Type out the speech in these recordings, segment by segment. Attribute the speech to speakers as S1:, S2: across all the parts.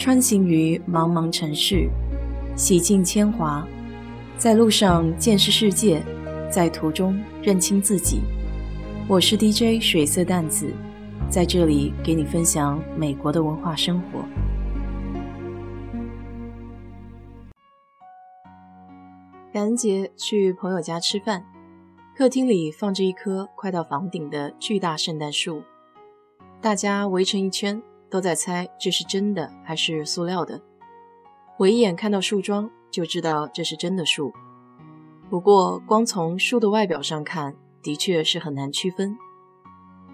S1: 穿行于茫茫城市，洗尽铅华，在路上见识世界，在途中认清自己。我是 DJ 水色淡子，在这里给你分享美国的文化生活。感恩节去朋友家吃饭，客厅里放着一棵快到房顶的巨大圣诞树，大家围成一圈。都在猜这是真的还是塑料的。我一眼看到树桩就知道这是真的树，不过光从树的外表上看，的确是很难区分。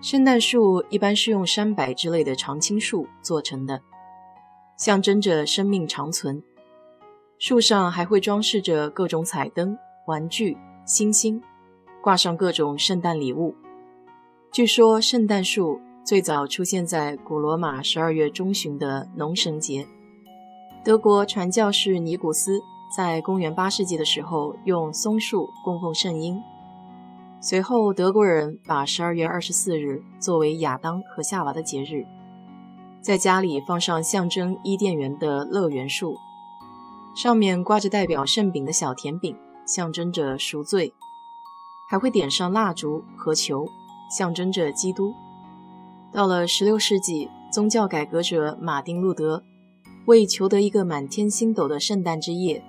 S1: 圣诞树一般是用山柏之类的常青树做成的，象征着生命长存。树上还会装饰着各种彩灯、玩具、星星，挂上各种圣诞礼物。据说圣诞树。最早出现在古罗马十二月中旬的农神节。德国传教士尼古斯在公元八世纪的时候用松树供奉圣婴。随后，德国人把十二月二十四日作为亚当和夏娃的节日，在家里放上象征伊甸园的乐园树，上面挂着代表圣饼的小甜饼，象征着赎罪，还会点上蜡烛和球，象征着基督。到了16世纪，宗教改革者马丁·路德为求得一个满天星斗的圣诞之夜，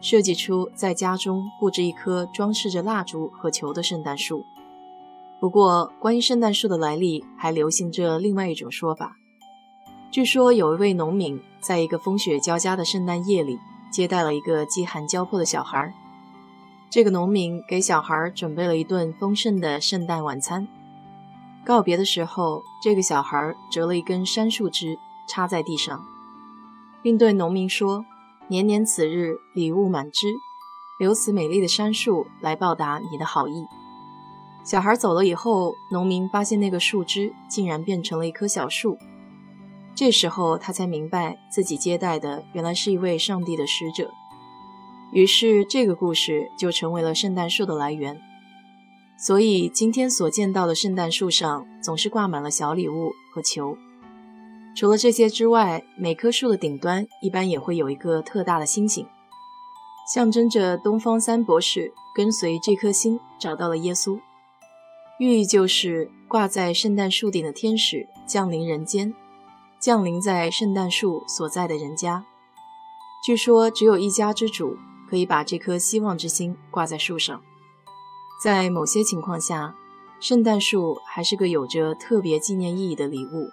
S1: 设计出在家中布置一棵装饰着蜡烛和球的圣诞树。不过，关于圣诞树的来历，还流行着另外一种说法。据说，有一位农民在一个风雪交加的圣诞夜里，接待了一个饥寒交迫的小孩。这个农民给小孩准备了一顿丰盛的圣诞晚餐。告别的时候，这个小孩折了一根杉树枝插在地上，并对农民说：“年年此日，礼物满枝，留此美丽的杉树来报答你的好意。”小孩走了以后，农民发现那个树枝竟然变成了一棵小树。这时候他才明白自己接待的原来是一位上帝的使者。于是这个故事就成为了圣诞树的来源。所以今天所见到的圣诞树上总是挂满了小礼物和球。除了这些之外，每棵树的顶端一般也会有一个特大的星星，象征着东方三博士跟随这颗星找到了耶稣，寓意就是挂在圣诞树顶的天使降临人间，降临在圣诞树所在的人家。据说只有一家之主可以把这颗希望之星挂在树上。在某些情况下，圣诞树还是个有着特别纪念意义的礼物。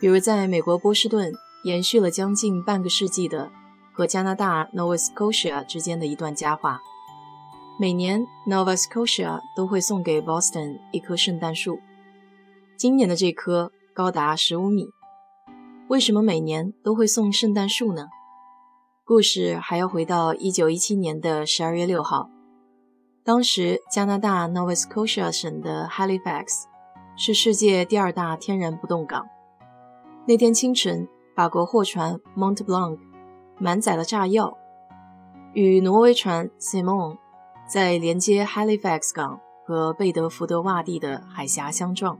S1: 比如，在美国波士顿延续了将近半个世纪的和加拿大 Nova Scotia 之间的一段佳话。每年 Nova Scotia 都会送给 Boston 一棵圣诞树，今年的这棵高达十五米。为什么每年都会送圣诞树呢？故事还要回到一九一七年的十二月六号。当时，加拿大 Nova Scotia 省的 Halifax 是世界第二大天然不动港。那天清晨，法国货船 Mont Blanc 满载了炸药，与挪威船 Simon 在连接 Halifax 港和贝德福德洼地的海峡相撞，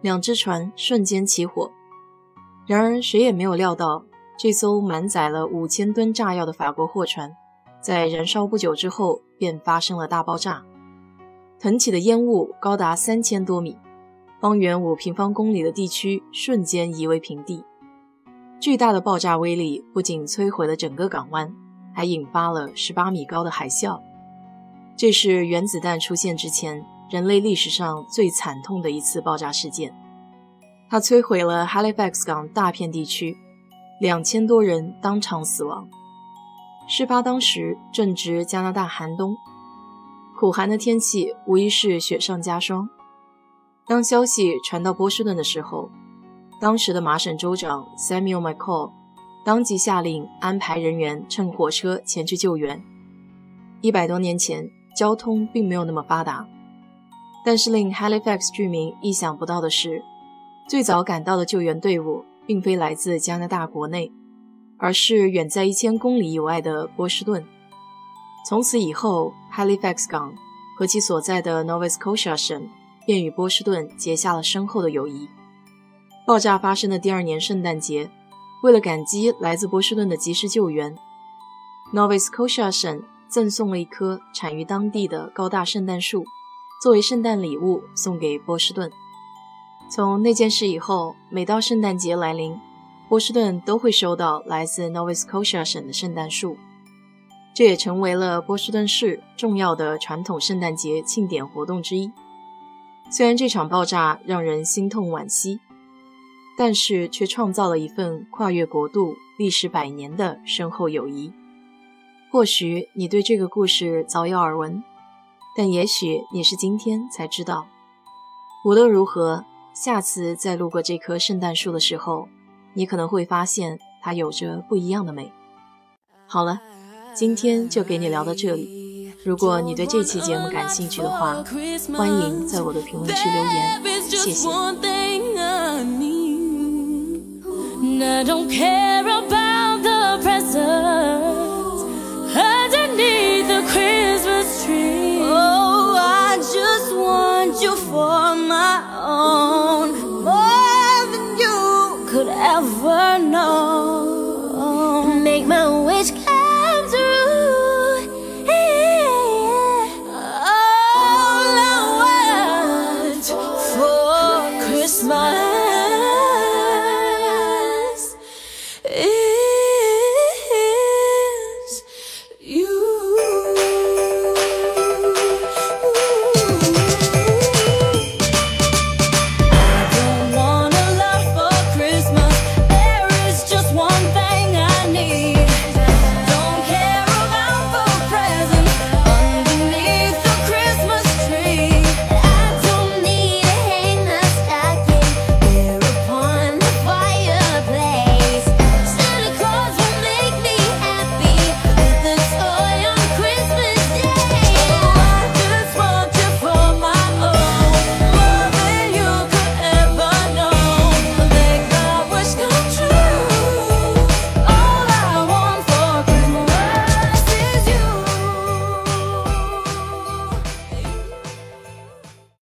S1: 两只船瞬间起火。然而，谁也没有料到，这艘满载了五千吨炸药的法国货船。在燃烧不久之后，便发生了大爆炸，腾起的烟雾高达三千多米，方圆五平方公里的地区瞬间夷为平地。巨大的爆炸威力不仅摧毁了整个港湾，还引发了十八米高的海啸。这是原子弹出现之前人类历史上最惨痛的一次爆炸事件，它摧毁了 Halifax 港大片地区，两千多人当场死亡。事发当时正值加拿大寒冬，苦寒的天气无疑是雪上加霜。当消息传到波士顿的时候，当时的麻省州长 Samuel McCall 当即下令安排人员乘火车前去救援。一百多年前，交通并没有那么发达，但是令 Halifax 居民意想不到的是，最早赶到的救援队伍并非来自加拿大国内。而是远在一千公里以外的波士顿。从此以后，Halifax 港和其所在的 Nova Scotia 省便与波士顿结下了深厚的友谊。爆炸发生的第二年圣诞节为了感激来自波士顿的及时救援，Nova Scotia 省赠送了一棵产于当地的高大圣诞树，作为圣诞礼物送给波士顿。从那件事以后，每到圣诞节来临，波士顿都会收到来自 Nova Scotia 省的圣诞树，这也成为了波士顿市重要的传统圣诞节庆典活动之一。虽然这场爆炸让人心痛惋惜，但是却创造了一份跨越国度、历时百年的深厚友谊。或许你对这个故事早有耳闻，但也许你是今天才知道。无论如何，下次再路过这棵圣诞树的时候，你可能会发现它有着不一样的美。好了，今天就给你聊到这里。如果你对这期节目感兴趣的话，欢迎在我的评论区留言，谢谢。